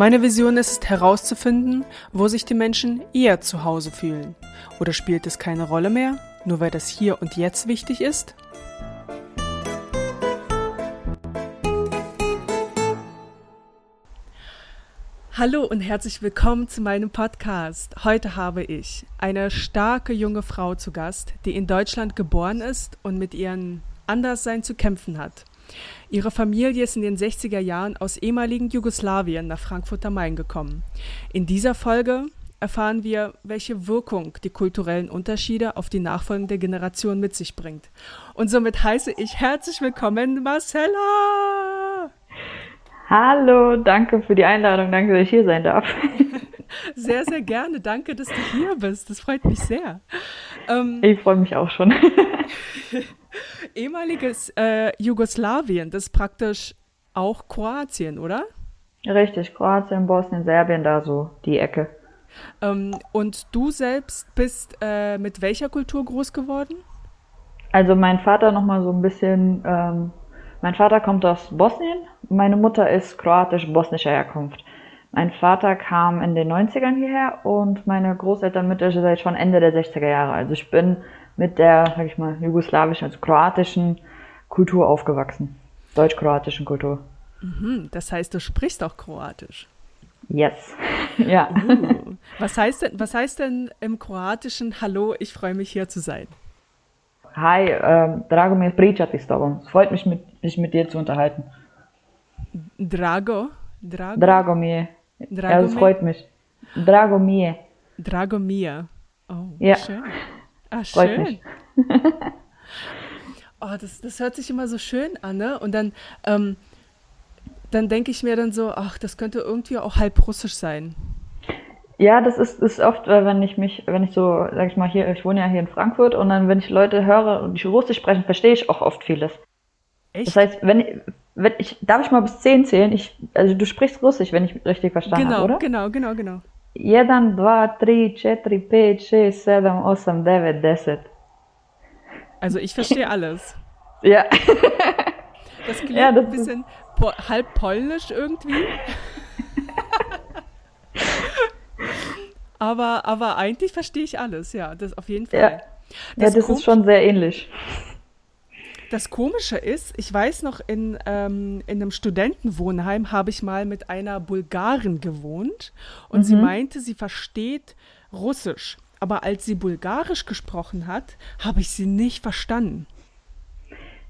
Meine Vision ist es herauszufinden, wo sich die Menschen eher zu Hause fühlen. Oder spielt es keine Rolle mehr, nur weil das hier und jetzt wichtig ist? Hallo und herzlich willkommen zu meinem Podcast. Heute habe ich eine starke junge Frau zu Gast, die in Deutschland geboren ist und mit ihrem Anderssein zu kämpfen hat. Ihre Familie ist in den 60er Jahren aus ehemaligen Jugoslawien nach Frankfurt am Main gekommen. In dieser Folge erfahren wir, welche Wirkung die kulturellen Unterschiede auf die nachfolgende Generation mit sich bringt. Und somit heiße ich herzlich willkommen Marcella! Hallo, danke für die Einladung, danke, dass ich hier sein darf. Sehr, sehr gerne. Danke, dass du hier bist. Das freut mich sehr. Ähm, ich freue mich auch schon. ehemaliges äh, Jugoslawien, das ist praktisch auch Kroatien, oder? Richtig, Kroatien, Bosnien, Serbien, da so die Ecke. Ähm, und du selbst bist äh, mit welcher Kultur groß geworden? Also mein Vater noch mal so ein bisschen ähm, mein Vater kommt aus Bosnien, meine Mutter ist kroatisch-bosnischer Herkunft. Mein Vater kam in den 90ern hierher und meine Großeltern mütterlicherseits schon Ende der 60er Jahre. Also ich bin mit der, sag ich mal, jugoslawischen, also kroatischen Kultur aufgewachsen. Deutsch-kroatischen Kultur. Mhm, das heißt, du sprichst auch Kroatisch. Yes. ja. Uh, was, heißt denn, was heißt denn im Kroatischen Hallo, ich freue mich hier zu sein? Hi, ähm, drago mi je pričati s tobom. Es freut mich, mit, mich mit dir zu unterhalten. Drago? Drago, drago mi je. Drago ja, es freut mich. Drago mi je. Drago mir. Oh, ja. schön. Ah, freut schön. Mich. oh, das, das hört sich immer so schön an, ne? Und dann, ähm, dann denke ich mir dann so, ach, das könnte irgendwie auch halb russisch sein. Ja, das ist, ist oft, wenn ich mich, wenn ich so, sag ich mal, hier, ich wohne ja hier in Frankfurt und dann, wenn ich Leute höre und die Russisch sprechen, verstehe ich auch oft vieles. Echt? Das heißt, wenn ich, wenn ich, darf ich mal bis 10 zählen? Ich, also du sprichst Russisch, wenn ich richtig verstanden genau, habe, oder? Genau, genau, genau. 1, 2, 3, 4, 5, 6, 7, 8, 9, 10. Also ich verstehe alles. ja. Das klingt ja, das ein bisschen po halb polnisch irgendwie. aber, aber eigentlich verstehe ich alles, ja, das auf jeden Fall. Ja, das, ja, das ist schon sehr ähnlich. Das Komische ist, ich weiß noch, in, ähm, in einem Studentenwohnheim habe ich mal mit einer Bulgarin gewohnt und mhm. sie meinte, sie versteht Russisch. Aber als sie Bulgarisch gesprochen hat, habe ich sie nicht verstanden.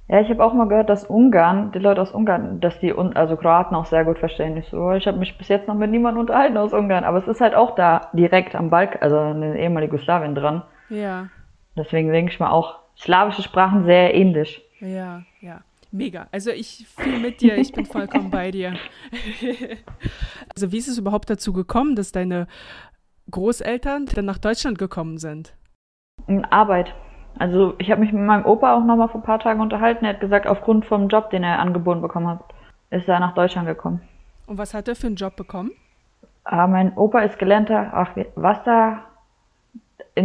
Ja, ich habe auch mal gehört, dass Ungarn, die Leute aus Ungarn, dass die, also Kroaten auch sehr gut verstehen. Ich so, ich habe mich bis jetzt noch mit niemandem unterhalten aus Ungarn, aber es ist halt auch da direkt am Balkan, also in den ehemaligen Jugoslawien dran. Ja. Deswegen denke ich mal auch slawische Sprachen sehr ähnlich. Ja, ja. Mega. Also ich fühle mit dir, ich bin vollkommen bei dir. also wie ist es überhaupt dazu gekommen, dass deine Großeltern dann nach Deutschland gekommen sind? Arbeit. Also ich habe mich mit meinem Opa auch nochmal vor ein paar Tagen unterhalten. Er hat gesagt, aufgrund vom Job, den er angeboten bekommen hat, ist er nach Deutschland gekommen. Und was hat er für einen Job bekommen? Ah, mein Opa ist gelernter ach,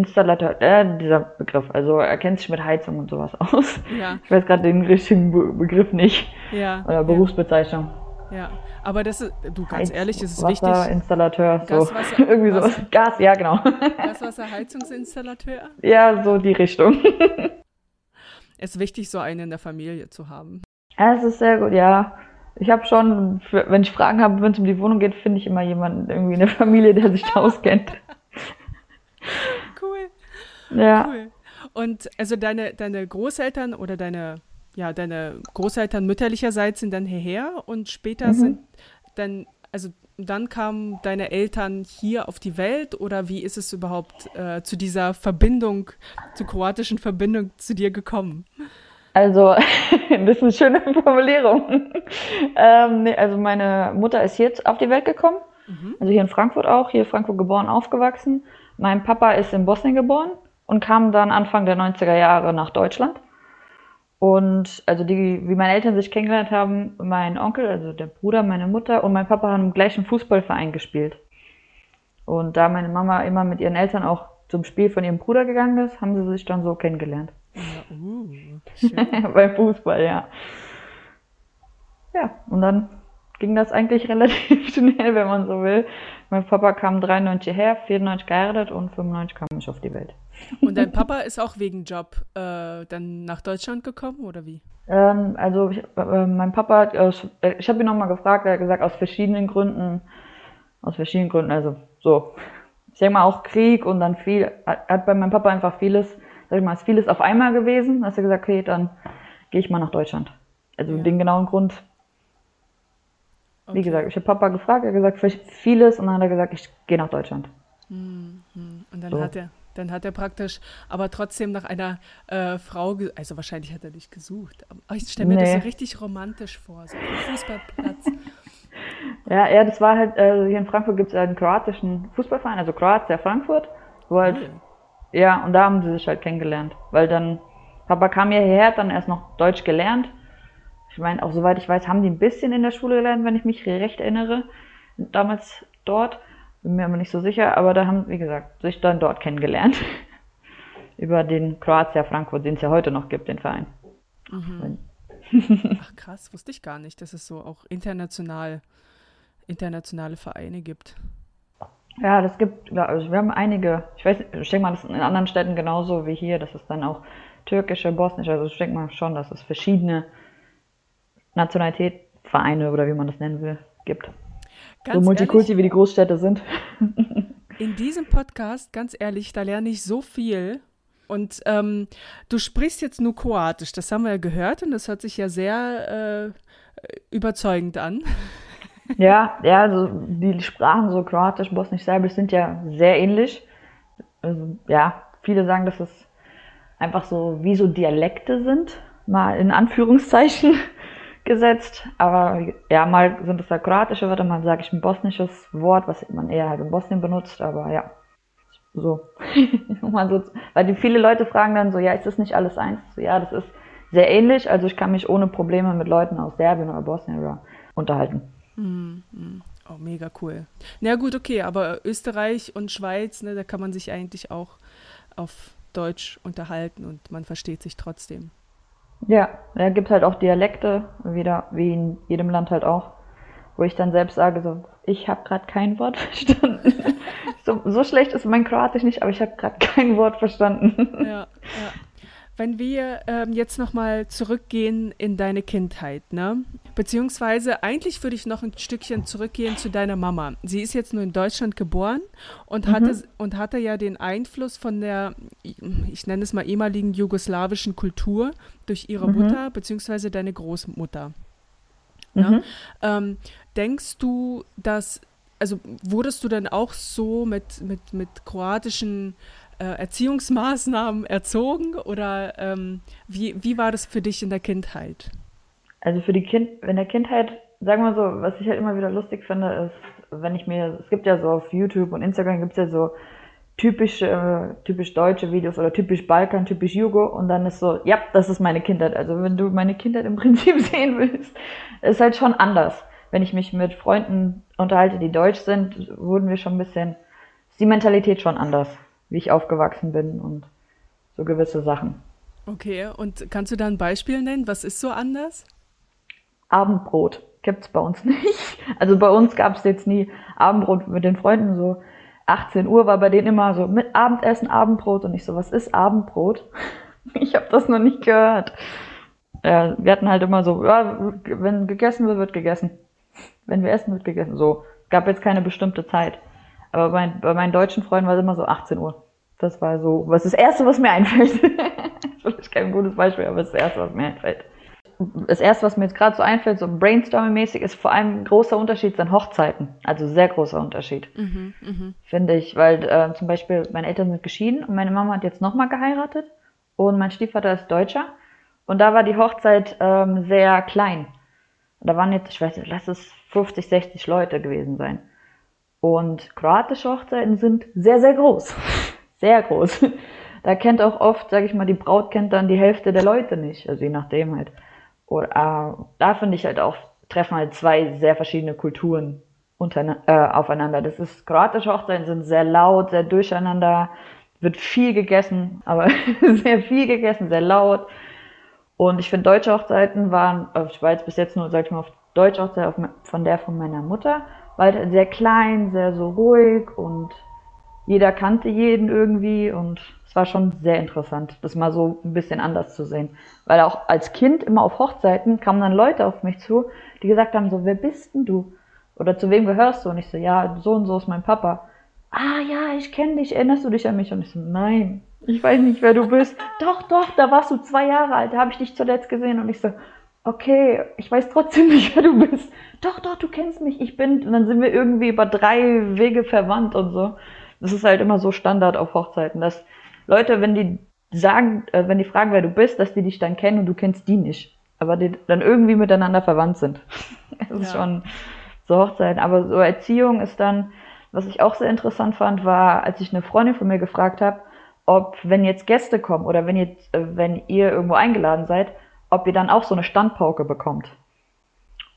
Wasserinstallateur, äh, dieser Begriff. Also er kennt sich mit Heizung und sowas aus. Ja. Ich weiß gerade den richtigen Be Begriff nicht. Ja. Oder Berufsbezeichnung. Ja, aber das ist, du ganz Heiz ehrlich, das ist wichtig. Wasserinstallateur, so. Gaswasser, Irgendwie so. Gas, ja, genau. Gaswasserheizungsinstallateur? Ja, so die Richtung. Es ist wichtig, so einen in der Familie zu haben. Ja, es ist sehr gut, ja. Ich habe schon, wenn ich Fragen habe, wenn es um die Wohnung geht, finde ich immer jemanden irgendwie in der Familie, der sich da auskennt. Ja. Cool. Und also deine, deine Großeltern oder deine ja, deine Großeltern mütterlicherseits sind dann hierher und später mhm. sind dann, also dann kamen deine Eltern hier auf die Welt oder wie ist es überhaupt äh, zu dieser Verbindung, zur kroatischen Verbindung zu dir gekommen? Also, das ist eine schöne Formulierung. ähm, nee, also meine Mutter ist jetzt auf die Welt gekommen, mhm. also hier in Frankfurt auch, hier in Frankfurt geboren, aufgewachsen. Mein Papa ist in Bosnien geboren und kam dann Anfang der 90er Jahre nach Deutschland. Und also die, wie meine Eltern sich kennengelernt haben, mein Onkel, also der Bruder, meine Mutter und mein Papa haben im gleichen Fußballverein gespielt. Und da meine Mama immer mit ihren Eltern auch zum Spiel von ihrem Bruder gegangen ist, haben sie sich dann so kennengelernt. Ja, uh, Beim Fußball, ja. Ja, und dann ging das eigentlich relativ schnell, wenn man so will. Mein Papa kam 93 her, 94 geheiratet und 95 kam ich auf die Welt. Und dein Papa ist auch wegen Job äh, dann nach Deutschland gekommen oder wie? Ähm, also ich, äh, mein Papa, äh, ich habe ihn nochmal gefragt, er hat gesagt, aus verschiedenen Gründen, aus verschiedenen Gründen, also so, ich denke mal auch Krieg und dann viel, hat bei meinem Papa einfach vieles, sag ich mal, ist vieles auf einmal gewesen, dass er gesagt, okay, dann gehe ich mal nach Deutschland. Also ja. den genauen Grund Okay. Wie gesagt, ich habe Papa gefragt, er hat gesagt, vieles und dann hat er gesagt, ich gehe nach Deutschland. Mhm. Und dann so. hat er, dann hat er praktisch, aber trotzdem nach einer äh, Frau, also wahrscheinlich hat er dich gesucht. Aber ich stelle mir nee. das so richtig romantisch vor, so ein Fußballplatz. ja, ja, das war halt, äh, hier in Frankfurt gibt es einen kroatischen Fußballverein, also Kroatia Frankfurt, wo halt, cool. ja, und da haben sie sich halt kennengelernt, weil dann, Papa kam hierher, hat dann erst noch Deutsch gelernt ich meine, auch soweit ich weiß, haben die ein bisschen in der Schule gelernt, wenn ich mich recht erinnere. Damals dort. Bin mir aber nicht so sicher, aber da haben, wie gesagt, sich dann dort kennengelernt. Über den Kroatia Frankfurt, den es ja heute noch gibt, den Verein. Mhm. Ach krass, wusste ich gar nicht, dass es so auch international, internationale Vereine gibt. Ja, das gibt, also wir haben einige, ich weiß, ich denke mal, das ist in anderen Städten genauso wie hier, das ist dann auch türkische, bosnische, also ich denke mal schon, dass es verschiedene Nationalität, Vereine oder wie man das nennen will, gibt. Ganz so Multikulti ehrlich, wie die Großstädte sind. In diesem Podcast, ganz ehrlich, da lerne ich so viel. Und ähm, du sprichst jetzt nur Kroatisch, das haben wir ja gehört und das hört sich ja sehr äh, überzeugend an. Ja, ja, also die Sprachen, so Kroatisch, Bosnisch, Serbisch, sind ja sehr ähnlich. Also, ja, viele sagen, dass es einfach so wie so Dialekte sind, mal in Anführungszeichen gesetzt. Aber ja, mal sind es da kroatische Wörter, mal sage ich ein bosnisches Wort, was man eher halt in Bosnien benutzt, aber ja. So. weil die viele Leute fragen dann so, ja, ist das nicht alles eins? So, ja, das ist sehr ähnlich. Also ich kann mich ohne Probleme mit Leuten aus Serbien oder Bosnien oder unterhalten. Mm, Oh, mega cool. Na gut, okay, aber Österreich und Schweiz, ne, da kann man sich eigentlich auch auf Deutsch unterhalten und man versteht sich trotzdem. Ja, er gibt halt auch Dialekte, wieder wie in jedem Land halt auch, wo ich dann selbst sage so, ich habe gerade kein Wort verstanden. so, so schlecht ist mein Kroatisch nicht, aber ich habe gerade kein Wort verstanden. ja, ja. Wenn wir ähm, jetzt nochmal zurückgehen in deine Kindheit, ne? Beziehungsweise eigentlich würde ich noch ein Stückchen zurückgehen zu deiner Mama. Sie ist jetzt nur in Deutschland geboren und, mhm. hatte, und hatte ja den Einfluss von der, ich nenne es mal ehemaligen jugoslawischen Kultur durch ihre mhm. Mutter beziehungsweise deine Großmutter. Mhm. Ähm, denkst du, dass, also wurdest du dann auch so mit, mit, mit kroatischen äh, Erziehungsmaßnahmen erzogen oder ähm, wie, wie war das für dich in der Kindheit? Also für die Kind, in der Kindheit, sagen wir so, was ich halt immer wieder lustig finde, ist, wenn ich mir, es gibt ja so auf YouTube und Instagram gibt es ja so typische, äh, typisch deutsche Videos oder typisch Balkan, typisch Jugo und dann ist so, ja, das ist meine Kindheit. Also wenn du meine Kindheit im Prinzip sehen willst, ist halt schon anders. Wenn ich mich mit Freunden unterhalte, die deutsch sind, wurden wir schon ein bisschen, ist die Mentalität schon anders wie ich aufgewachsen bin und so gewisse Sachen. Okay, und kannst du da ein Beispiel nennen? Was ist so anders? Abendbrot gibt es bei uns nicht. Also bei uns gab es jetzt nie Abendbrot mit den Freunden. So 18 Uhr war bei denen immer so mit Abendessen, Abendbrot und ich so, was ist Abendbrot? Ich habe das noch nicht gehört. Ja, wir hatten halt immer so, ja, wenn gegessen wird, wird gegessen. Wenn wir essen, wird gegessen. So, gab jetzt keine bestimmte Zeit. Aber bei, bei meinen deutschen Freunden war es immer so 18 Uhr. Das war so, was das Erste, was mir einfällt. das ist kein gutes Beispiel, aber das Erste, was mir einfällt. Das Erste, was mir jetzt gerade so einfällt, so brainstorming-mäßig, ist vor allem ein großer Unterschied sind Hochzeiten. Also sehr großer Unterschied. Mhm, mh. Finde ich, weil äh, zum Beispiel meine Eltern sind geschieden und meine Mama hat jetzt nochmal geheiratet und mein Stiefvater ist Deutscher. Und da war die Hochzeit ähm, sehr klein. Da waren jetzt, ich weiß nicht, lass es 50, 60 Leute gewesen sein. Und kroatische Hochzeiten sind sehr, sehr groß. Sehr groß. da kennt auch oft, sage ich mal, die Braut kennt dann die Hälfte der Leute nicht, also je nachdem halt. Oder äh, da finde ich halt auch, treffen halt zwei sehr verschiedene Kulturen untereinander, äh, aufeinander. Das ist, kroatische Hochzeiten sind sehr laut, sehr durcheinander, wird viel gegessen, aber sehr viel gegessen, sehr laut. Und ich finde, deutsche Hochzeiten waren, also ich war jetzt bis jetzt nur, sag ich mal, auf deutsche Hochzeit auf, von der von meiner Mutter, war halt sehr klein, sehr so ruhig und jeder kannte jeden irgendwie und es war schon sehr interessant, das mal so ein bisschen anders zu sehen. Weil auch als Kind immer auf Hochzeiten kamen dann Leute auf mich zu, die gesagt haben so, wer bist denn du? Oder zu wem gehörst du? Und ich so, ja, so und so ist mein Papa. Ah ja, ich kenne dich, erinnerst du dich an mich? Und ich so, nein, ich weiß nicht, wer du bist. doch, doch, da warst du zwei Jahre alt, da habe ich dich zuletzt gesehen. Und ich so, okay, ich weiß trotzdem nicht, wer du bist. Doch, doch, du kennst mich, ich bin. Und dann sind wir irgendwie über drei Wege verwandt und so. Das ist halt immer so Standard auf Hochzeiten, dass Leute, wenn die sagen, äh, wenn die fragen, wer du bist, dass die dich dann kennen und du kennst die nicht. Aber die dann irgendwie miteinander verwandt sind. das ist ja. schon so Hochzeiten. Aber so Erziehung ist dann, was ich auch sehr interessant fand, war, als ich eine Freundin von mir gefragt habe, ob, wenn jetzt Gäste kommen oder wenn, jetzt, äh, wenn ihr irgendwo eingeladen seid, ob ihr dann auch so eine Standpauke bekommt.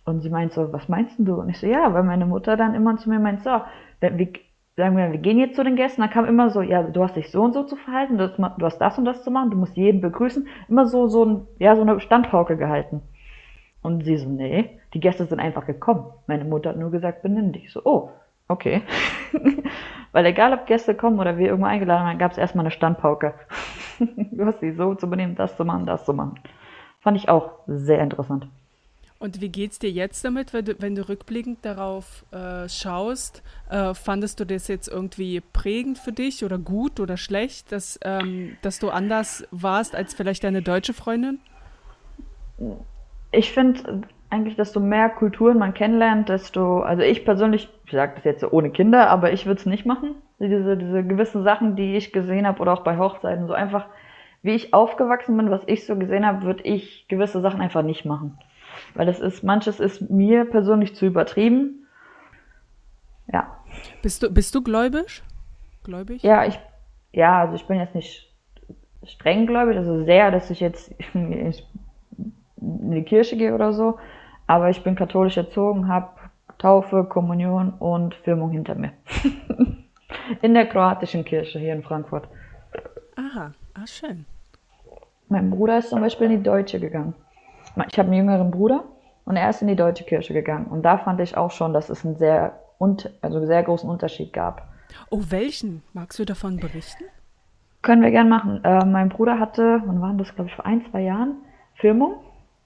Und sie meint so, was meinst du? Und ich so, ja, weil meine Mutter dann immer zu mir meint, so, wenn wir, sagen wir, wir gehen jetzt zu den Gästen, dann kam immer so, ja, du hast dich so und so zu verhalten, du hast, das und das zu machen, du musst jeden begrüßen. Immer so, so ein, ja, so eine Standpauke gehalten. Und sie so, nee, die Gäste sind einfach gekommen. Meine Mutter hat nur gesagt, benimm dich. So, oh, okay. Weil egal, ob Gäste kommen oder wir irgendwo eingeladen haben, gab es erstmal eine Standpauke. du hast sie so zu benehmen, das zu machen, das zu machen. Fand ich auch sehr interessant. Und wie geht's dir jetzt damit, wenn du, wenn du rückblickend darauf äh, schaust? Äh, fandest du das jetzt irgendwie prägend für dich oder gut oder schlecht, dass, ähm, dass du anders warst als vielleicht deine deutsche Freundin? Ich finde eigentlich, desto mehr Kulturen man kennenlernt, desto, also ich persönlich, ich sage das jetzt ohne Kinder, aber ich würde es nicht machen. Diese, diese gewissen Sachen, die ich gesehen habe oder auch bei Hochzeiten, so einfach wie ich aufgewachsen bin, was ich so gesehen habe, würde ich gewisse Sachen einfach nicht machen. Weil das ist, manches ist mir persönlich zu übertrieben. Ja. Bist du, bist du gläubig? Gläubig? Ja, ich, ja, also ich bin jetzt nicht streng gläubig, also sehr, dass ich jetzt in die Kirche gehe oder so. Aber ich bin katholisch erzogen, habe Taufe, Kommunion und Firmung hinter mir. in der kroatischen Kirche hier in Frankfurt. Aha, ah, schön. Mein Bruder ist zum Beispiel in die Deutsche gegangen. Ich habe einen jüngeren Bruder und er ist in die Deutsche Kirche gegangen. Und da fand ich auch schon, dass es einen sehr, also sehr großen Unterschied gab. Oh, welchen? Magst du davon berichten? Können wir gern machen. Äh, mein Bruder hatte, wann waren das, glaube ich, vor ein, zwei Jahren, Firmung.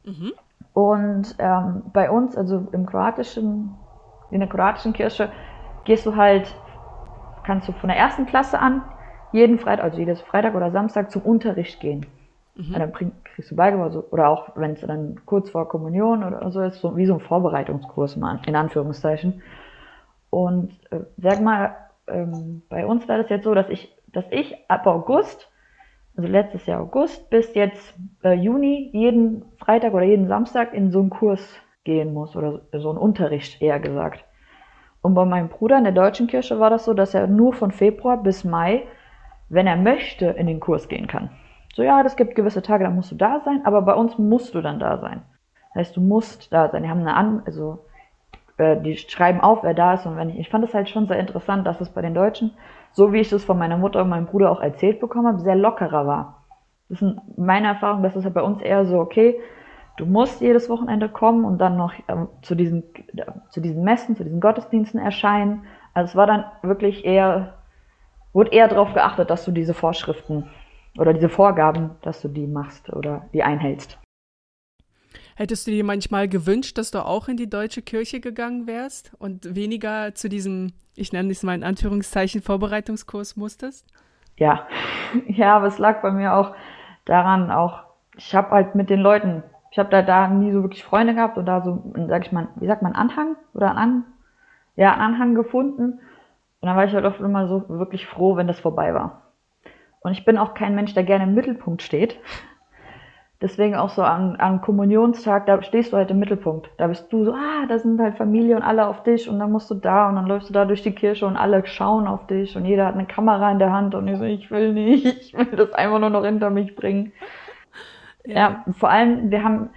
Mhm. Und ähm, bei uns, also im kroatischen, in der kroatischen Kirche, gehst du halt, kannst du von der ersten Klasse an jeden Freitag, also jedes Freitag oder Samstag zum Unterricht gehen. Mhm. Dann kriegst du beigebracht, oder auch wenn es dann kurz vor Kommunion oder so ist, so, wie so ein Vorbereitungskurs mal, in Anführungszeichen. Und äh, sag mal, ähm, bei uns war das jetzt so, dass ich, dass ich ab August, also letztes Jahr August, bis jetzt äh, Juni jeden Freitag oder jeden Samstag in so einen Kurs gehen muss oder so einen Unterricht eher gesagt. Und bei meinem Bruder in der deutschen Kirche war das so, dass er nur von Februar bis Mai wenn er möchte, in den Kurs gehen kann. So, ja, das gibt gewisse Tage, da musst du da sein, aber bei uns musst du dann da sein. Das heißt, du musst da sein. Die haben eine An, also äh, die schreiben auf, wer da ist und wenn nicht. Ich fand es halt schon sehr interessant, dass es bei den Deutschen, so wie ich es von meiner Mutter und meinem Bruder auch erzählt bekommen habe, sehr lockerer war. Das ist meine Erfahrung, dass es halt bei uns eher so, okay, du musst jedes Wochenende kommen und dann noch äh, zu, diesen, äh, zu diesen Messen, zu diesen Gottesdiensten erscheinen. Also es war dann wirklich eher wurde eher darauf geachtet, dass du diese Vorschriften oder diese Vorgaben, dass du die machst oder die einhältst. Hättest du dir manchmal gewünscht, dass du auch in die deutsche Kirche gegangen wärst und weniger zu diesem, ich nenne es mal in Anführungszeichen, Vorbereitungskurs musstest? Ja, ja, aber es lag bei mir auch daran, auch, ich habe halt mit den Leuten, ich habe da, da nie so wirklich Freunde gehabt und da so, sag ich mal, wie sagt man, Anhang oder An, ja, Anhang gefunden. Und dann war ich halt oft immer so wirklich froh, wenn das vorbei war. Und ich bin auch kein Mensch, der gerne im Mittelpunkt steht. Deswegen auch so an, an Kommunionstag, da stehst du halt im Mittelpunkt. Da bist du so, ah, da sind halt Familie und alle auf dich und dann musst du da und dann läufst du da durch die Kirche und alle schauen auf dich und jeder hat eine Kamera in der Hand und ich so, ich will nicht, ich will das einfach nur noch hinter mich bringen. Ja, ja vor allem, wir haben,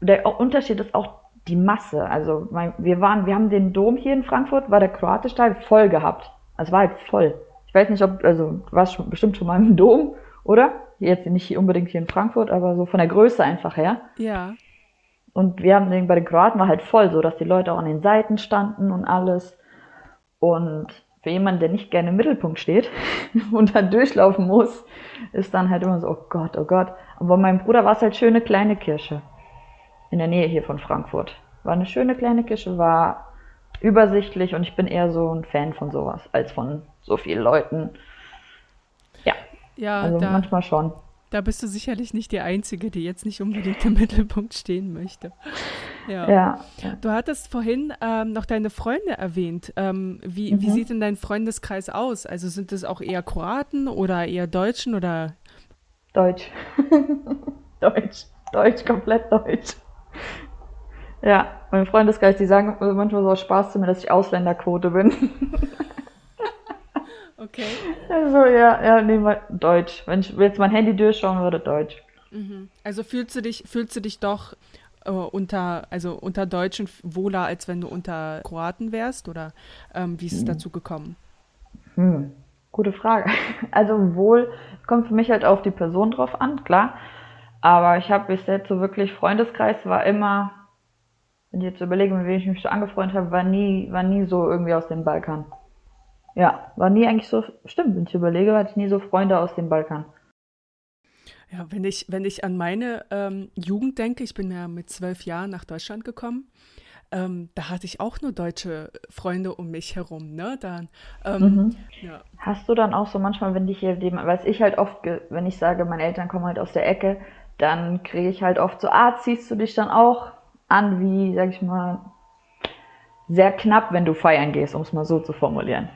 der Unterschied ist auch die Masse. Also wir waren, wir haben den Dom hier in Frankfurt, war der kroatische Teil voll gehabt. Also es war halt voll. Ich weiß nicht, ob, also du warst schon, bestimmt schon mal im Dom, oder? Jetzt nicht unbedingt hier in Frankfurt, aber so von der Größe einfach her. Ja. Und wir haben den, bei den Kroaten war halt voll, so dass die Leute auch an den Seiten standen und alles. Und für jemanden, der nicht gerne im Mittelpunkt steht und dann durchlaufen muss, ist dann halt immer so, oh Gott, oh Gott. Aber bei meinem Bruder war es halt schöne kleine Kirche. In der Nähe hier von Frankfurt. War eine schöne kleine Kirche, war übersichtlich und ich bin eher so ein Fan von sowas, als von so vielen Leuten. Ja. Ja, also da, manchmal schon. Da bist du sicherlich nicht die Einzige, die jetzt nicht unbedingt im Mittelpunkt stehen möchte. Ja. ja. Du hattest vorhin ähm, noch deine Freunde erwähnt. Ähm, wie, mhm. wie sieht denn dein Freundeskreis aus? Also sind es auch eher Kroaten oder eher Deutschen oder? Deutsch. Deutsch. Deutsch, komplett Deutsch. Ja, mein Freundeskreis, die sagen manchmal so aus Spaß zu mir, dass ich Ausländerquote bin. Okay. Also ja, ja, nehmen wir Deutsch. Wenn ich jetzt mein Handy durchschauen würde, Deutsch. Mhm. Also fühlst du dich, fühlst du dich doch äh, unter, also unter Deutschen wohler, als wenn du unter Kroaten wärst? Oder ähm, wie ist es hm. dazu gekommen? Hm. Gute Frage. Also wohl, kommt für mich halt auf die Person drauf an, klar. Aber ich habe bis jetzt so wirklich Freundeskreis war immer, wenn ich jetzt überlege, mit wem ich mich so angefreundet habe, war nie, war nie so irgendwie aus dem Balkan. Ja, war nie eigentlich so, stimmt, wenn ich überlege, hatte ich nie so Freunde aus dem Balkan. Ja, wenn ich, wenn ich an meine ähm, Jugend denke, ich bin ja mit zwölf Jahren nach Deutschland gekommen, ähm, da hatte ich auch nur deutsche Freunde um mich herum, ne? Dann, ähm, mhm. ja. Hast du dann auch so manchmal, wenn dich hier, weiß ich halt oft, wenn ich sage, meine Eltern kommen halt aus der Ecke, dann kriege ich halt oft so, ah, ziehst du dich dann auch an wie, sag ich mal, sehr knapp, wenn du feiern gehst, um es mal so zu formulieren.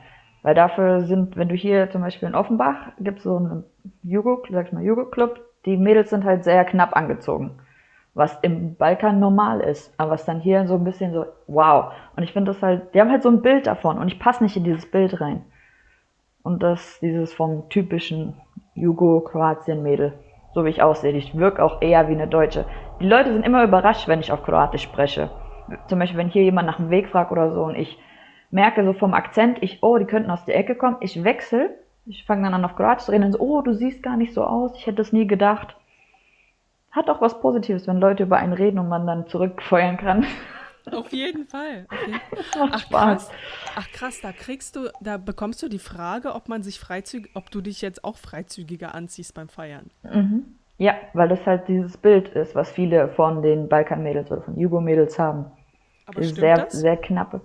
Weil dafür sind, wenn du hier zum Beispiel in Offenbach, gibt es so einen Jugo, sag ich mal, Jugo-Club, die Mädels sind halt sehr knapp angezogen. Was im Balkan normal ist, aber was dann hier so ein bisschen so, wow. Und ich finde das halt, die haben halt so ein Bild davon und ich passe nicht in dieses Bild rein. Und das, dieses vom typischen Jugo-Kroatien-Mädel, so wie ich aussehe. Ich wirke auch eher wie eine Deutsche. Die Leute sind immer überrascht, wenn ich auf Kroatisch spreche. Zum Beispiel, wenn hier jemand nach dem Weg fragt oder so und ich merke so vom Akzent, ich, oh, die könnten aus der Ecke kommen, ich wechsle, ich fange dann an auf Kroatisch zu reden und so, oh, du siehst gar nicht so aus, ich hätte es nie gedacht. Hat auch was Positives, wenn Leute über einen reden und man dann zurückfeuern kann. Auf jeden Fall. Auf jeden Fall. Ach, krass. Ach krass, da kriegst du, da bekommst du die Frage, ob man sich freizügig, ob du dich jetzt auch freizügiger anziehst beim Feiern. Mhm. Ja, weil das halt dieses Bild ist, was viele von den Balkan-Mädels oder von Jugo-Mädels haben. Aber stimmt sehr, das? sehr knappe.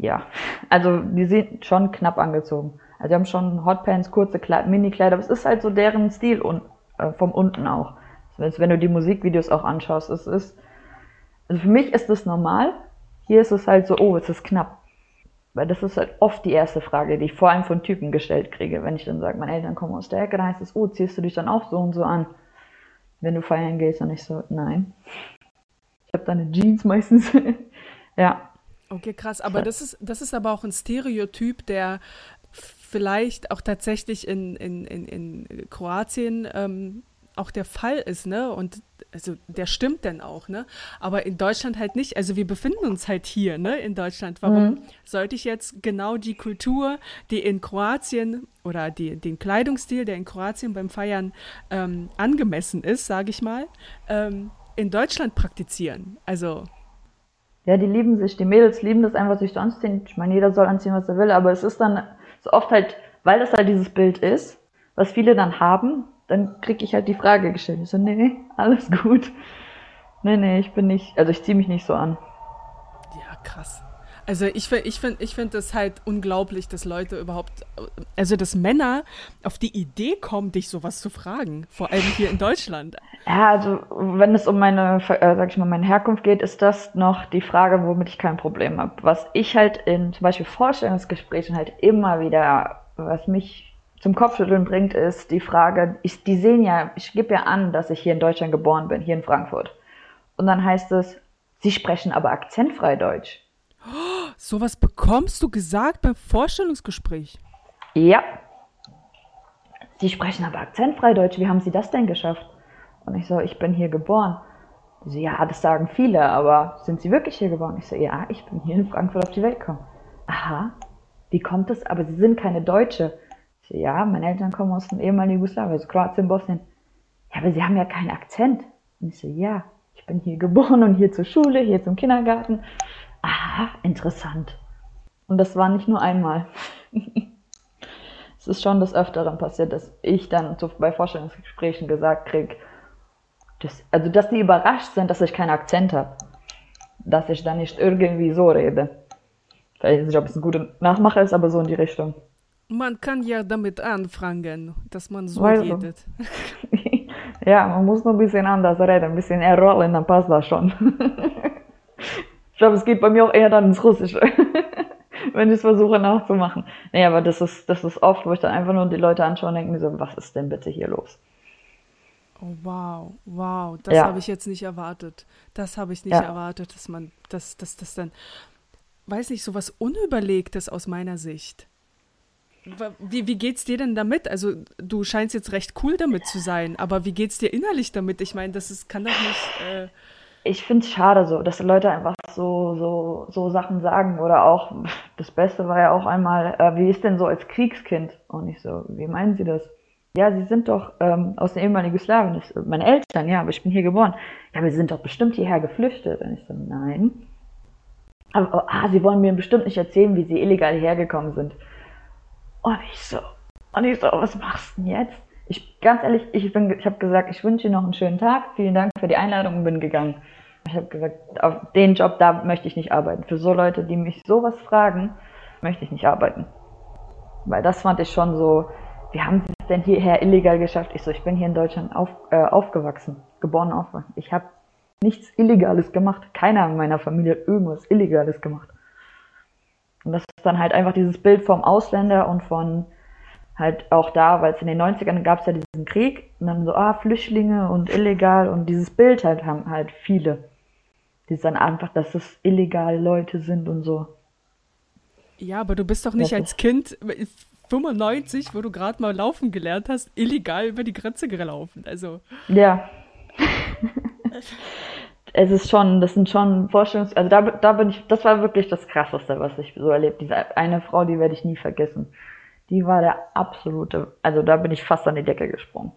Ja, also die sind schon knapp angezogen. Also die haben schon Hotpants, kurze Kleid Mini-Kleider, aber es ist halt so deren Stil und äh, vom unten auch. Also wenn du die Musikvideos auch anschaust, es ist, also für mich ist das normal. Hier ist es halt so, oh, es ist knapp. Weil das ist halt oft die erste Frage, die ich vor allem von Typen gestellt kriege. Wenn ich dann sage, meine Eltern kommen aus der Ecke, dann heißt es, oh, ziehst du dich dann auch so und so an? Wenn du feiern gehst, dann ich so, nein. Ich habe deine Jeans meistens. ja, Okay, krass. Aber das ist, das ist aber auch ein Stereotyp, der vielleicht auch tatsächlich in, in, in, in Kroatien ähm, auch der Fall ist, ne? Und also der stimmt dann auch, ne? Aber in Deutschland halt nicht. Also wir befinden uns halt hier, ne? In Deutschland. Warum mhm. sollte ich jetzt genau die Kultur, die in Kroatien oder die, den Kleidungsstil, der in Kroatien beim Feiern ähm, angemessen ist, sage ich mal, ähm, in Deutschland praktizieren? Also ja, die lieben sich, die Mädels lieben das einfach, sich so anzuziehen. Ich meine, jeder soll anziehen, was er will, aber es ist dann so oft halt, weil das halt dieses Bild ist, was viele dann haben, dann kriege ich halt die Frage gestellt. Ich so, nee, alles gut. Nee, nee, ich bin nicht, also ich ziehe mich nicht so an. Ja, krass. Also ich finde ich find, ich find das halt unglaublich, dass Leute überhaupt, also dass Männer auf die Idee kommen, dich sowas zu fragen, vor allem hier in Deutschland. Ja, also wenn es um meine, äh, sag ich mal, meine Herkunft geht, ist das noch die Frage, womit ich kein Problem habe. Was ich halt in zum Beispiel Vorstellungsgesprächen halt immer wieder, was mich zum Kopfschütteln bringt, ist die Frage, ich, die sehen ja, ich gebe ja an, dass ich hier in Deutschland geboren bin, hier in Frankfurt. Und dann heißt es, sie sprechen aber akzentfrei Deutsch. Sowas bekommst du gesagt beim Vorstellungsgespräch? Ja. Sie sprechen aber akzentfrei Deutsch. Wie haben Sie das denn geschafft? Und ich so, ich bin hier geboren. So, ja, das sagen viele, aber sind Sie wirklich hier geboren? Ich so, ja, ich bin hier in Frankfurt auf die Welt gekommen. Aha, wie kommt es? Aber Sie sind keine Deutsche. Ich so, ja, meine Eltern kommen aus dem ehemaligen Jugoslawien, also Kroatien, Bosnien. Ja, aber Sie haben ja keinen Akzent. Und ich so, ja, ich bin hier geboren und hier zur Schule, hier zum Kindergarten. Aha, interessant. Und das war nicht nur einmal. es ist schon des Öfteren passiert, dass ich dann bei Vorstellungsgesprächen gesagt kriege, das, also dass die überrascht sind, dass ich keinen Akzent habe. Dass ich dann nicht irgendwie so rede. Ich weiß nicht, ob es ein guter Nachmacher ist, aber so in die Richtung. Man kann ja damit anfangen, dass man so also. redet. ja, man muss nur ein bisschen anders reden, ein bisschen errollen, dann passt das schon. ich glaube, es geht bei mir auch eher dann ins Russische, wenn ich es versuche nachzumachen. Nee, aber das ist, das ist oft, wo ich dann einfach nur die Leute anschaue und denke mir so, was ist denn bitte hier los? Oh, wow, wow, das ja. habe ich jetzt nicht erwartet. Das habe ich nicht ja. erwartet, dass man, dass, dass das dann, weiß nicht, so was Unüberlegtes aus meiner Sicht. Wie, wie geht's dir denn damit? Also, du scheinst jetzt recht cool damit zu sein, aber wie geht's dir innerlich damit? Ich meine, das ist, kann doch nicht. Äh ich finde es schade so, dass Leute einfach so, so, so Sachen sagen. Oder auch, das Beste war ja auch einmal, äh, wie ist denn so als Kriegskind? Und ich so, wie meinen Sie das? ja, Sie sind doch ähm, aus der ehemaligen Jugoslawien, meine Eltern, ja, aber ich bin hier geboren. Ja, aber Sie sind doch bestimmt hierher geflüchtet. Und ich so, nein. Aber, oh, ah, Sie wollen mir bestimmt nicht erzählen, wie Sie illegal hergekommen sind. Und ich so, und ich so, was machst du denn jetzt? Ich, ganz ehrlich, ich, ich habe gesagt, ich wünsche Ihnen noch einen schönen Tag, vielen Dank für die Einladung und bin gegangen. Ich habe gesagt, auf den Job, da möchte ich nicht arbeiten. Für so Leute, die mich sowas fragen, möchte ich nicht arbeiten. Weil das fand ich schon so, wie haben Sie es denn hierher illegal geschafft? Ich so, ich bin hier in Deutschland auf, äh, aufgewachsen, geboren aufgewachsen. Ich habe nichts Illegales gemacht. Keiner in meiner Familie hat irgendwas Illegales gemacht. Und das ist dann halt einfach dieses Bild vom Ausländer und von halt auch da, weil es in den 90ern gab es ja diesen Krieg und dann so, ah, Flüchtlinge und illegal und dieses Bild halt haben halt viele. Die dann einfach, dass es illegal Leute sind und so. Ja, aber du bist doch nicht das als Kind 95, wo du gerade mal laufen gelernt hast, illegal über die Grenze gelaufen. Also. Ja. es ist schon, das sind schon Vorstellungs-, also da, da bin ich, das war wirklich das Krasseste, was ich so erlebt. Diese eine Frau, die werde ich nie vergessen. Die war der absolute, also da bin ich fast an die Decke gesprungen.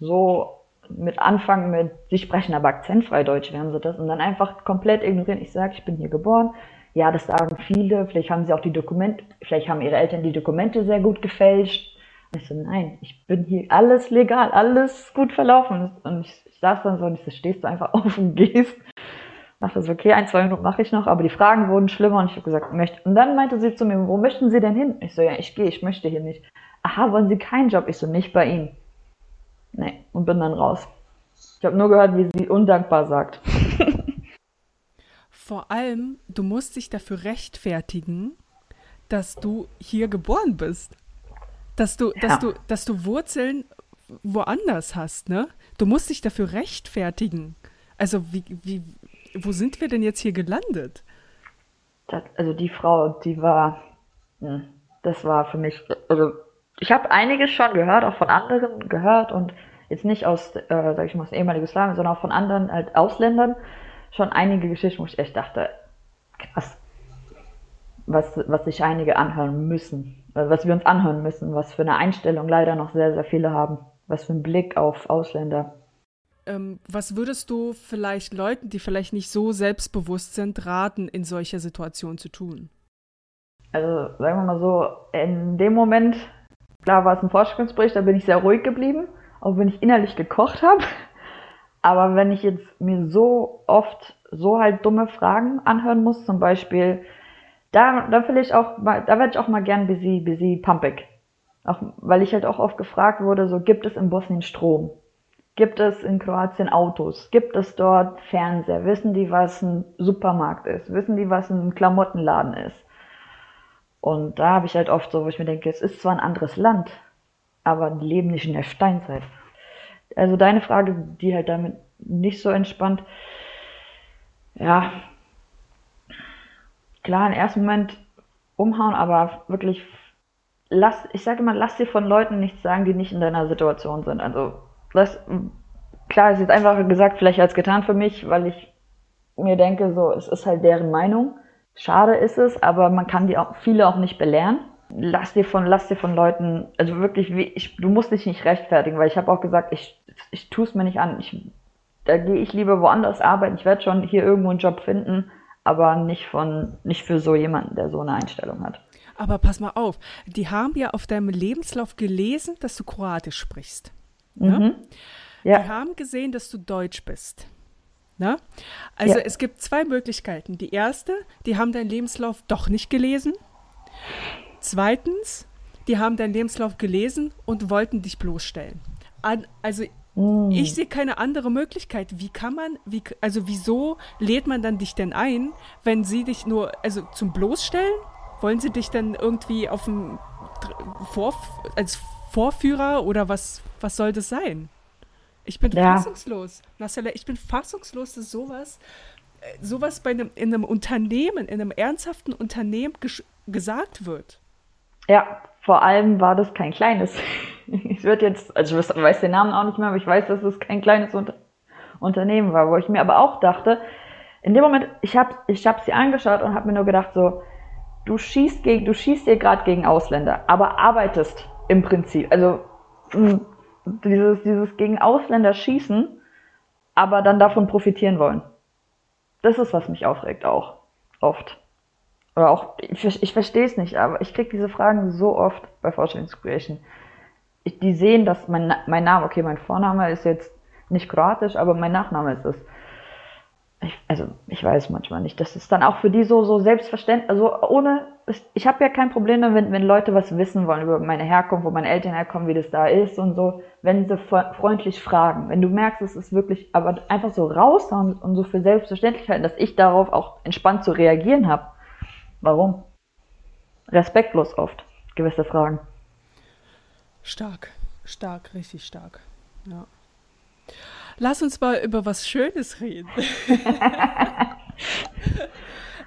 So mit Anfang mit, sie sprechen aber akzentfrei Deutsch, wie haben sie das? Und dann einfach komplett ignorieren. Ich sage, ich bin hier geboren, ja, das sagen viele, vielleicht haben sie auch die Dokumente, vielleicht haben ihre Eltern die Dokumente sehr gut gefälscht. Und ich so, nein, ich bin hier alles legal, alles gut verlaufen. Und ich, ich saß dann so und ich so, stehst du einfach auf und gehst. Dachte so, okay, ein, zwei Minuten mache ich noch, aber die Fragen wurden schlimmer und ich habe gesagt, möchte. Und dann meinte sie zu mir, wo möchten Sie denn hin? Ich so, ja, ich gehe, ich möchte hier nicht. Aha, wollen Sie keinen Job? Ich so, nicht bei Ihnen. Nee, und bin dann raus. Ich habe nur gehört, wie sie undankbar sagt. vor allem, du musst dich dafür rechtfertigen, dass du hier geboren bist. Dass du, ja. dass du, dass du Wurzeln woanders hast, ne? Du musst dich dafür rechtfertigen. Also wie, wie, wo sind wir denn jetzt hier gelandet? Das, also die Frau, die war, hm, das war für mich, also ich habe einiges schon gehört, auch von anderen gehört und jetzt nicht aus, äh, sag ich mal, aus ehemaligen Jugoslawien, sondern auch von anderen halt Ausländern schon einige Geschichten, wo ich echt dachte, krass, was, was sich einige anhören müssen, äh, was wir uns anhören müssen, was für eine Einstellung leider noch sehr, sehr viele haben, was für einen Blick auf Ausländer. Ähm, was würdest du vielleicht Leuten, die vielleicht nicht so selbstbewusst sind, raten, in solcher Situation zu tun? Also sagen wir mal so, in dem Moment, klar war es ein Forschungsbericht, da bin ich sehr ruhig geblieben, auch wenn ich innerlich gekocht habe. Aber wenn ich jetzt mir so oft so halt dumme Fragen anhören muss, zum Beispiel, da, da ich auch da werde ich auch mal gern busy, busy pumpig. Auch, weil ich halt auch oft gefragt wurde, so, gibt es in Bosnien Strom? Gibt es in Kroatien Autos? Gibt es dort Fernseher? Wissen die, was ein Supermarkt ist? Wissen die, was ein Klamottenladen ist? Und da habe ich halt oft so, wo ich mir denke, es ist zwar ein anderes Land, aber die leben nicht in der Steinzeit. Also deine Frage, die halt damit nicht so entspannt. Ja, klar, im ersten Moment umhauen, aber wirklich lass, ich sage immer, lass dir von Leuten nichts sagen, die nicht in deiner Situation sind. Also, das, klar, ist jetzt einfacher gesagt, vielleicht als getan für mich, weil ich mir denke, so, es ist halt deren Meinung. Schade ist es, aber man kann die auch, viele auch nicht belehren. Lass dir von, lass dir von Leuten, also wirklich, wie, ich, du musst dich nicht rechtfertigen, weil ich habe auch gesagt, ich, ich tue es mir nicht an. Ich, da gehe ich lieber woanders arbeiten. Ich werde schon hier irgendwo einen Job finden, aber nicht von, nicht für so jemanden, der so eine Einstellung hat. Aber pass mal auf, die haben ja auf deinem Lebenslauf gelesen, dass du Kroatisch sprichst. Ne? Mhm. Ja. Die haben gesehen, dass du Deutsch bist. Ne? Also Ja. es gibt zwei Möglichkeiten. Die erste, die haben deinen Lebenslauf doch nicht gelesen. Zweitens, die haben deinen Lebenslauf gelesen und wollten dich bloßstellen. An, also Mm. ich sehe keine andere Möglichkeit. Wie kann man, wie, also wieso lädt man dann dich denn ein, wenn sie dich nur, also zum bloßstellen? Wollen sie dich dann irgendwie auf dem Dr- Vor, als Vorführer oder was, was soll das sein? Ich bin Ja. fassungslos. Marcella, ich bin fassungslos, dass sowas, äh, sowas bei einem, in einem Unternehmen, in einem ernsthaften Unternehmen gesagt wird. Ja, vor allem war das kein kleines. Ich würde jetzt, also ich weiß den Namen auch nicht mehr, aber ich weiß, dass es kein kleines Unter Unternehmen war, wo ich mir aber auch dachte, in dem Moment, ich habe ich hab sie angeschaut und habe mir nur gedacht, so, du schießt gegen, du schießt dir gerade gegen Ausländer, aber arbeitest im Prinzip, also dieses, dieses gegen Ausländer schießen, aber dann davon profitieren wollen. Das ist, was mich aufregt auch, oft. Oder auch, ich, ich verstehe es nicht, aber ich kriege diese Fragen so oft bei Vorstellungsgesprächen. Ich, die sehen, dass mein, mein Name, okay, mein Vorname ist jetzt nicht kroatisch, aber mein Nachname ist es. Ich, also, ich weiß manchmal nicht. Das ist dann auch für die so, so selbstverständlich, also ohne, ich habe ja kein Problem damit, wenn Leute was wissen wollen über meine Herkunft, wo meine Eltern herkommen, wie das da ist und so, wenn sie fre- freundlich fragen. Wenn du merkst, es ist wirklich, aber einfach so raushauen und so für selbstverständlich halten, dass ich darauf auch entspannt zu reagieren habe. Warum? Respektlos oft, gewisse Fragen. Stark, stark, richtig stark. Ja. Lass uns mal über was Schönes reden.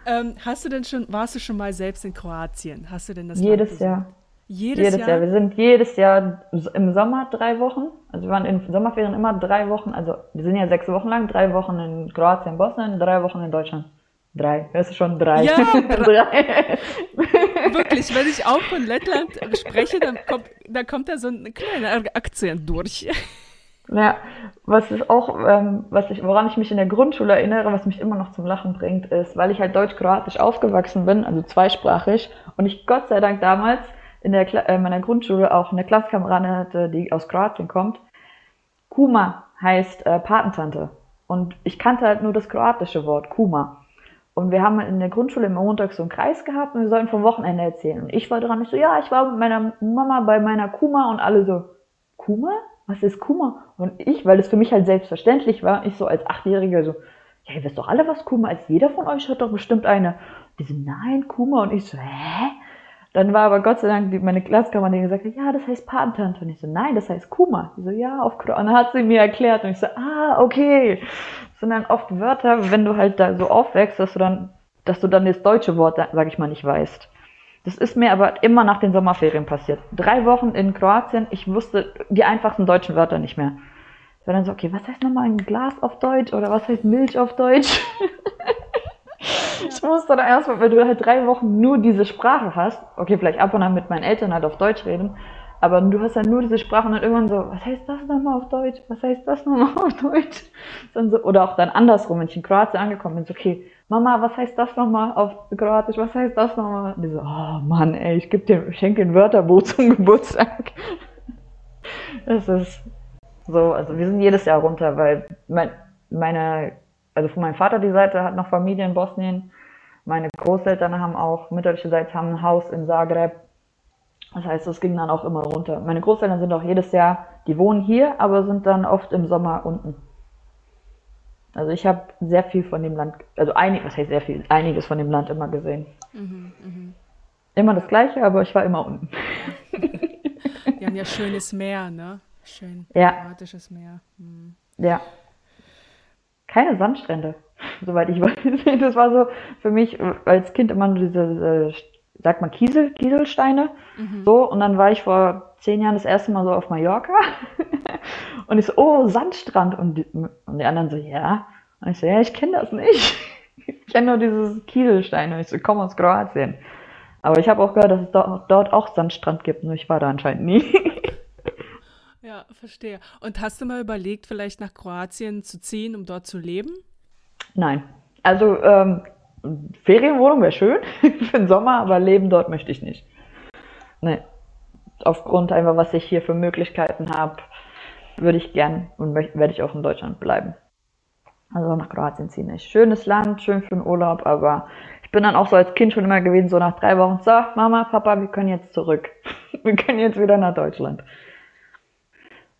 ähm, hast du denn schon, warst du schon mal selbst in Kroatien? Hast du denn das Jedes? Jahr. Jedes, Jedes Jahr? Jahr. Wir sind jedes Jahr im Sommer drei Wochen. Also wir waren in Sommerferien immer drei Wochen. Also wir sind ja sechs Wochen lang. Drei Wochen in Kroatien, Bosnien, drei Wochen in Deutschland. Drei. Das ist schon drei. Ja, drei. Wirklich, wenn ich auch von Lettland spreche, dann kommt, dann kommt da so ein kleiner Akzent durch. Ja, was ist auch, ähm, was ich, woran ich mich in der Grundschule erinnere, was mich immer noch zum Lachen bringt, ist, weil ich halt deutsch-kroatisch aufgewachsen bin, also zweisprachig, und ich Gott sei Dank damals in der Kla äh, meiner Grundschule auch eine Klassenkameradin hatte, die aus Kroatien kommt. Kuma heißt äh, Patentante. Und ich kannte halt nur das kroatische Wort, Kuma. Und wir haben in der Grundschule immer Montag so einen Kreis gehabt und wir sollten vom Wochenende erzählen. Und ich war dran, ich so, ja, ich war mit meiner Mama bei meiner Kuma und alle so, Kuma? Was ist Kuma? Und ich, weil es für mich halt selbstverständlich war, ich so als Achtjähriger so, ja, ihr wisst doch alle, was Kuma ist. Jeder von euch hat doch bestimmt eine. Die so, nein, Kuma. Und ich so, hä? Dann war aber Gott sei Dank die, meine Klassenkameradin, gesagt hat, ja, das heißt Patentante. Und ich so, nein, das heißt Kuma. Die so, ja, auf Und dann hat sie mir erklärt und ich so, ah, okay. Das sind dann oft Wörter, wenn du halt da so aufwächst, dass du dann, dass du dann das deutsche Wort, sag ich mal, nicht weißt. Das ist mir aber immer nach den Sommerferien passiert. Drei Wochen in Kroatien, ich wusste die einfachsten deutschen Wörter nicht mehr. Ich war dann so, okay, was heißt nochmal ein Glas auf Deutsch oder was heißt Milch auf Deutsch? Ich musste dann erstmal, weil du halt drei Wochen nur diese Sprache hast, okay, vielleicht ab und an mit meinen Eltern halt auf Deutsch reden, aber du hast dann nur diese Sprache und dann irgendwann so, was heißt das nochmal auf Deutsch? Was heißt das nochmal auf Deutsch? Dann so, oder auch dann andersrum, wenn ich in Kroatien angekommen bin, so, okay, Mama, was heißt das nochmal auf Kroatisch? Was heißt das nochmal? Und die so, oh Mann, ey, ich geb dir, schenke ein Wörterbuch zum Geburtstag. Das ist so, also wir sind jedes Jahr runter, weil mein, meine, also von meinem Vater die Seite hat noch Familie in Bosnien. Meine Großeltern haben auch, mütterlicherseits haben ein Haus in Zagreb. Das heißt, es ging dann auch immer runter. Meine Großeltern sind auch jedes Jahr, die wohnen hier, aber sind dann oft im Sommer unten. Also ich habe sehr viel von dem Land, also einig, was heißt sehr viel, einiges von dem Land immer gesehen. Immer das Gleiche, aber ich war immer unten. Die haben ja schönes Meer, ne? Schön Ja. kroatisches Meer. Hm. Ja. Keine Sandstrände, soweit ich weiß. Das war so für mich als Kind immer nur diese, diese sagt man Kiesel, Kieselsteine. So, und dann war ich vor zehn Jahren das erste Mal so auf Mallorca. Und ich so, oh, Sandstrand. Und die, und die anderen so, ja. Und ich so, ja, ich kenne das nicht. Ich kenne nur dieses Kieselsteine. Und ich so, komm aus Kroatien. Aber ich habe auch gehört, dass es dort, dort auch Sandstrand gibt. Nur ich war da anscheinend nie. Ja, verstehe. Und hast du mal überlegt, vielleicht nach Kroatien zu ziehen, um dort zu leben? Nein. Also, ähm, Ferienwohnung wäre schön für den Sommer, aber leben dort möchte ich nicht. Nee. Aufgrund einfach, was ich hier für Möglichkeiten habe, würde ich gern und werde ich auch in Deutschland bleiben. Also nach Kroatien ziehen nicht. Schönes Land, schön für den Urlaub, aber ich bin dann auch so als Kind schon immer gewesen, so nach drei Wochen, so, Mama, Papa, wir können jetzt zurück. Wir können jetzt wieder nach Deutschland.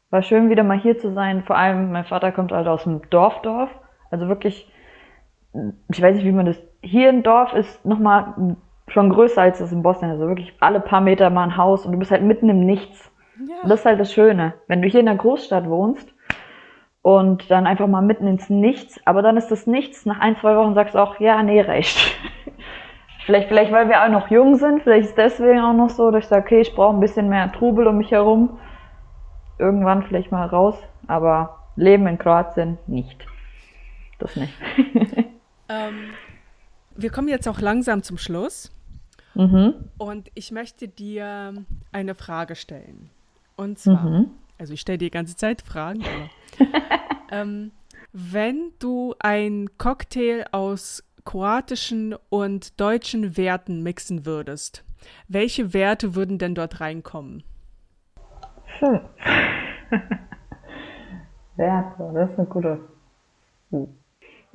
War schön, wieder mal hier zu sein. Vor allem, mein Vater kommt halt aus dem Dorfdorf. Also wirklich, ich weiß nicht, wie man das. Hier ein Dorf ist nochmal schon größer als das in Bosnien. Also wirklich alle paar Meter mal ein Haus und du bist halt mitten im Nichts. Und Ja. das ist halt das Schöne. Wenn du hier in der Großstadt wohnst und dann einfach mal mitten ins Nichts, aber dann ist das Nichts, nach ein, zwei Wochen sagst du auch, ja, nee, reicht. vielleicht, vielleicht, weil wir auch noch jung sind, vielleicht ist deswegen auch noch so, dass ich sage, okay, ich brauche ein bisschen mehr Trubel um mich herum. Irgendwann vielleicht mal raus, aber Leben in Kroatien nicht. Das nicht. Ähm, wir kommen jetzt auch langsam zum Schluss. mhm. Und ich möchte dir eine Frage stellen. Und zwar, Mhm. also ich stelle dir die ganze Zeit Fragen, aber ähm, wenn du ein Cocktail aus kroatischen und deutschen Werten mixen würdest, welche Werte würden denn dort reinkommen? Hm. Werte, das ist eine gute.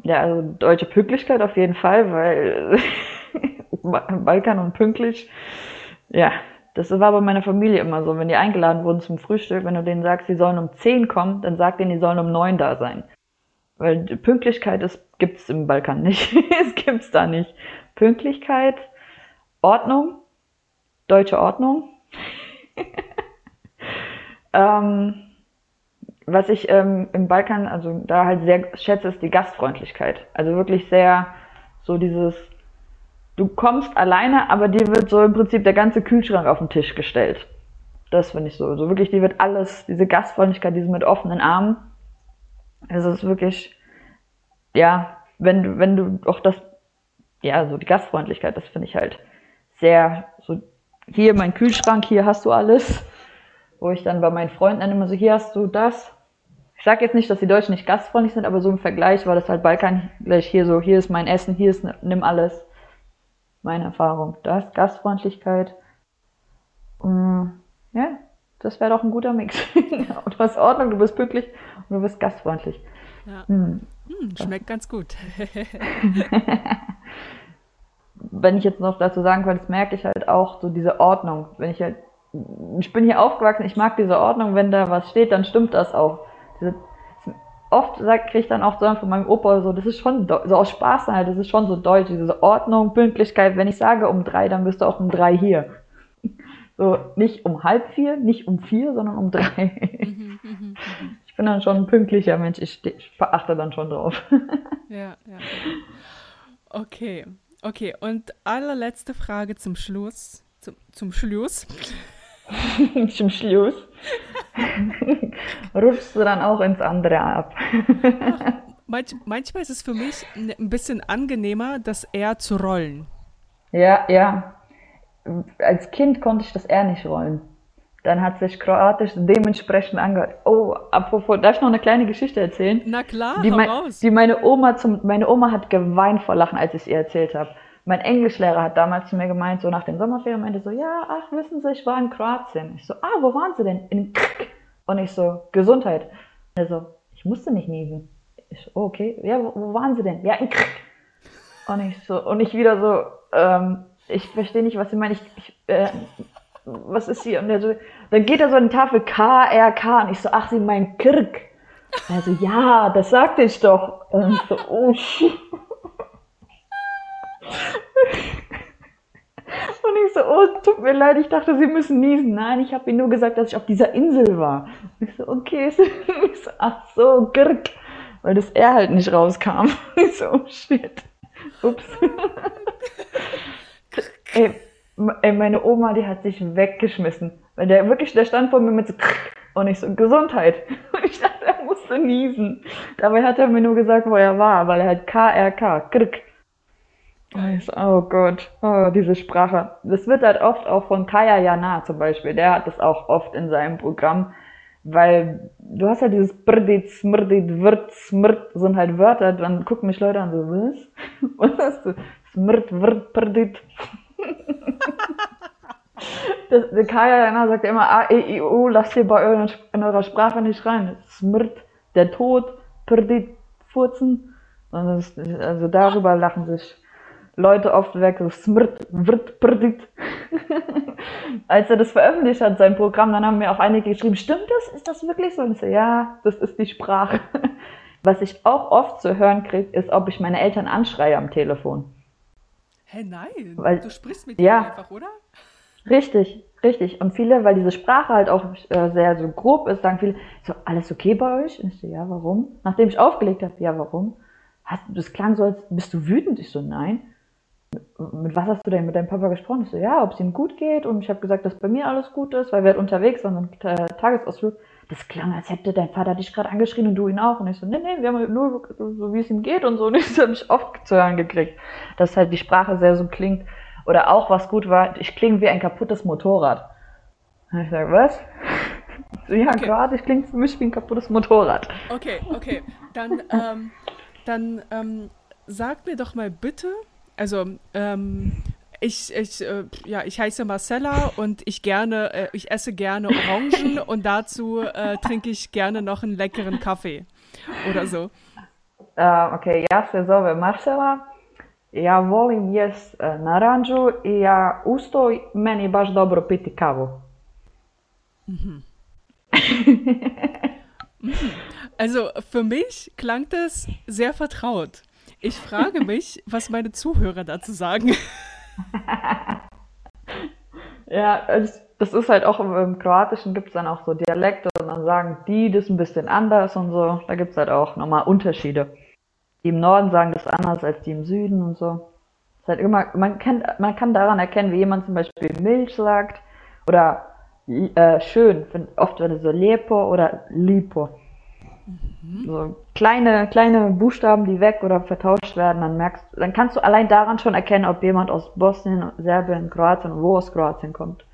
Ja, also deutsche Pünktlichkeit auf jeden Fall, weil Balkan und pünktlich, ja, das war bei meiner Familie immer so. Wenn die eingeladen wurden zum Frühstück, wenn du denen sagst, sie sollen um 10 kommen, dann sag denen, die sollen um 9 da sein. Weil Pünktlichkeit ist, gibt's im Balkan nicht. Es gibt's da nicht. Pünktlichkeit, Ordnung, deutsche Ordnung. ähm, was ich ähm, im Balkan, also da halt sehr schätze, ist die Gastfreundlichkeit. Also wirklich sehr so dieses, du kommst alleine, aber dir wird so im Prinzip der ganze Kühlschrank auf den Tisch gestellt. Das finde ich so. So wirklich, dir wird alles, diese Gastfreundlichkeit, diese mit offenen Armen. Also es ist wirklich, ja, wenn du, wenn du auch das, ja, so die Gastfreundlichkeit, das finde ich halt sehr, so, hier mein Kühlschrank, hier hast du alles. Wo ich dann bei meinen Freunden dann immer so, hier hast du das. Ich sage jetzt nicht, dass die Deutschen nicht gastfreundlich sind, aber so im Vergleich war das halt Balkan gleich hier so, hier ist mein Essen, hier ist, nimm alles. Meine Erfahrung. Das, Gastfreundlichkeit. Mm, ja, das wäre doch ein guter Mix. du hast Ordnung, du bist pünktlich und du bist gastfreundlich. Ja. Hm. Hm, schmeckt ganz gut. wenn ich jetzt noch dazu sagen könnte, das merke ich halt auch, so diese Ordnung. Wenn ich halt, ich bin hier aufgewachsen, ich mag diese Ordnung, wenn da was steht, dann stimmt das auch. Diese, oft kriege ich dann auch so von meinem Opa so, das ist schon, so aus Spaß halt, das ist schon so deutsch, diese Ordnung, Pünktlichkeit. Wenn ich sage um drei, dann bist du auch um drei hier. So, nicht um halb vier, nicht um vier, sondern um drei. Mhm, mhm, mhm. Ich bin dann schon ein pünktlicher Mensch, ich, ich verachte dann schon drauf. Ja, ja. Okay, okay. Und allerletzte Frage zum Schluss. Zum, zum Schluss. Zum Schluss rutschst du dann auch ins andere ab. Manch, manchmal ist es für mich n- ein bisschen angenehmer, das eher zu rollen. Ja, ja. Als Kind konnte ich das eher nicht rollen. Dann hat sich Kroatisch dementsprechend angehört. Oh, apropos, darf ich noch eine kleine Geschichte erzählen? Na klar, Die, hau mein, raus. die meine Oma zum, meine Oma hat geweint vor Lachen, als ich es ihr erzählt habe. Mein Englischlehrer hat damals zu mir gemeint, so nach den Sommerferien, meinte so, ja, ach, wissen Sie, ich war in Kroatien. Ich so, ah, wo waren Sie denn? In Krk. Und ich so, Gesundheit. Er so, ich musste nicht niesen. Ich so, oh, okay, ja, wo, wo waren Sie denn? Ja, in Krk. Und ich so, und ich wieder so, ähm, ich verstehe nicht, was Sie meinen. Ich, ich äh, was ist hier? Und der so, dann geht er so an die Tafel K, R, K. Und ich so, ach, Sie meinen. Und er so, ja, das sagte ich doch. Und ich so, oh shit. Oh, tut mir leid, ich dachte, Sie müssen niesen. Nein, ich habe Ihnen nur gesagt, dass ich auf dieser Insel war. Ich so, okay. Ich so, ach so, Girk. Weil das R halt nicht rauskam. Ich so, oh shit. Ups. ey, ey, meine Oma, die hat sich weggeschmissen. Weil der wirklich, der stand vor mir mit so, und ich so, Gesundheit. Und ich dachte, er musste niesen. Dabei hat er mir nur gesagt, wo er war, weil er halt KRK, Krk. Oh Gott, oh, diese Sprache. Das wird halt oft auch von Kaya Jana zum Beispiel. Der hat das auch oft in seinem Programm, weil du hast halt dieses Brdit, Smrdit, Wirt, Smrt, sind halt Wörter, dann gucken mich Leute an so, was? Was hast du? Smrt, Wirt, Brdit. Kaya Jana sagt immer A, E, I, O, lasst ihr bei eurer, in eurer Sprache nicht rein. Smrt, der Tod, Prdit, Furzen. Das, also darüber lachen sich Leute oft weg, so smrt, wird, prdit. Als er das veröffentlicht hat, sein Programm, dann haben mir auch einige geschrieben, stimmt das? Ist das wirklich so? Und ich so, ja, das ist die Sprache. Was ich auch oft zu hören kriege, ist, ob ich meine Eltern anschreie am Telefon. Hä, nein. Weil, du sprichst mit ja, ihnen einfach, oder? Richtig, richtig. Und viele, weil diese Sprache halt auch äh, sehr so grob ist, sagen viele, so, alles okay bei euch? Und ich so, ja, warum? Nachdem ich aufgelegt habe, ja, warum? Hast, das klang so, als bist du wütend? Ich so, nein mit was hast du denn mit deinem Papa gesprochen? Ich so, ja, ob es ihm gut geht. Und ich habe gesagt, dass bei mir alles gut ist, weil wir halt unterwegs waren, so ein Tagesausflug. Das klang, als hätte dein Vater dich gerade angeschrien und du ihn auch. Und ich so, nee, nee, wir haben halt nur so, wie es ihm geht und so. Und das habe ich oft zu hören gekriegt, dass halt die Sprache sehr so klingt. Oder auch, was gut war, ich klinge wie ein kaputtes Motorrad. Und ich sage, was? ja, okay. gerade, ich klinge für mich wie ein kaputtes Motorrad. Okay, okay. Dann, ähm, dann ähm, sag mir doch mal bitte, also, ähm, ich, ich, äh, ja, ich heiße Marcella und ich gerne, äh, ich esse gerne Orangen und dazu äh, trinke ich gerne noch einen leckeren Kaffee oder so. Uh, okay, ja se zove Marcela. Ja volim jest naranđu i ja usto meni baš dobro piti kavu. Mhm. also für mich klang das sehr vertraut. Ich frage mich, was meine Zuhörer dazu sagen. ja, das ist halt auch im, Kroatischen gibt es dann auch so Dialekte und dann sagen die das ein bisschen anders und so. Da gibt es halt auch nochmal Unterschiede. Die im Norden sagen das anders als die im Süden und so. ist halt immer, man, kennt, man kann daran erkennen, wie jemand zum Beispiel Milch sagt oder äh, schön, oft wird es so Lepo oder Lipo. Mhm. So kleine, kleine Buchstaben, die weg oder vertauscht werden, dann merkst dann kannst du allein daran schon erkennen, ob jemand aus Bosnien, Serbien, Kroatien, wo aus Kroatien kommt.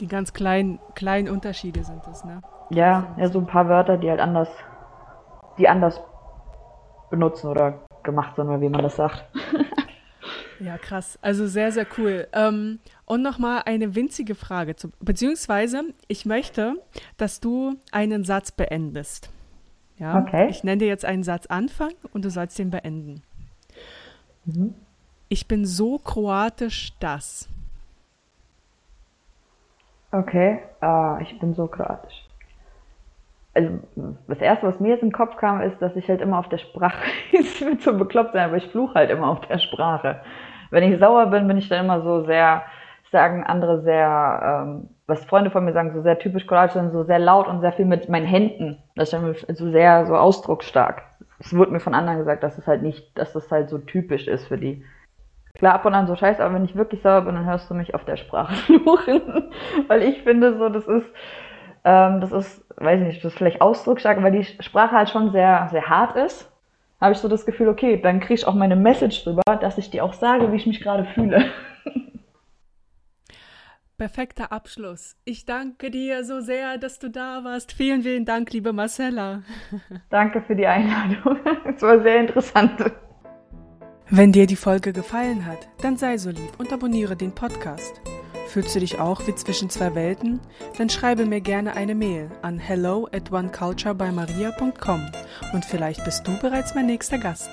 Die ganz kleinen, kleinen Unterschiede sind das, ne? Ja, ja, so ein paar Wörter, die halt anders, die anders benutzen oder gemacht sind, oder wie man das sagt. Ja, krass. Also sehr, sehr cool. Ähm, und nochmal eine winzige Frage. Zu, beziehungsweise, ich möchte, dass du einen Satz beendest. Ja? Okay. Ich nenne dir jetzt einen Satz Anfang und du sollst den beenden. Mhm. Ich bin so kroatisch, dass. Okay, uh, ich bin so kroatisch. Also, das erste, was mir jetzt im Kopf kam, ist, dass ich halt immer auf der Sprache, es wird so bekloppt sein, aber ich fluche halt immer auf der Sprache wenn ich sauer bin, bin ich dann immer so sehr, sagen andere sehr, ähm, was Freunde von mir sagen, so sehr typisch kroatisch, so sehr laut und sehr viel mit meinen Händen. Das ist so sehr so ausdrucksstark. Es wurde mir von anderen gesagt, dass es halt nicht, dass das halt so typisch ist für die. Klar, ab und an so scheiße, aber wenn ich wirklich sauer bin, dann hörst du mich auf der Sprache fluchen. weil ich finde so, das ist, ähm, das ist, weiß ich nicht, das ist vielleicht ausdrucksstark, weil die Sprache halt schon sehr, sehr hart ist habe ich so das Gefühl, okay, dann kriege ich auch meine Message drüber, dass ich dir auch sage, wie ich mich gerade fühle. Perfekter Abschluss. Ich danke dir so sehr, dass du da warst. Vielen, vielen Dank, liebe Marcella. Danke für die Einladung. Es war sehr interessant. Wenn dir die Folge gefallen hat, dann sei so lieb und abonniere den Podcast. Fühlst du dich auch wie zwischen zwei Welten? Dann schreibe mir gerne eine Mail an hello at oneculturebymaria.com und vielleicht bist du bereits mein nächster Gast.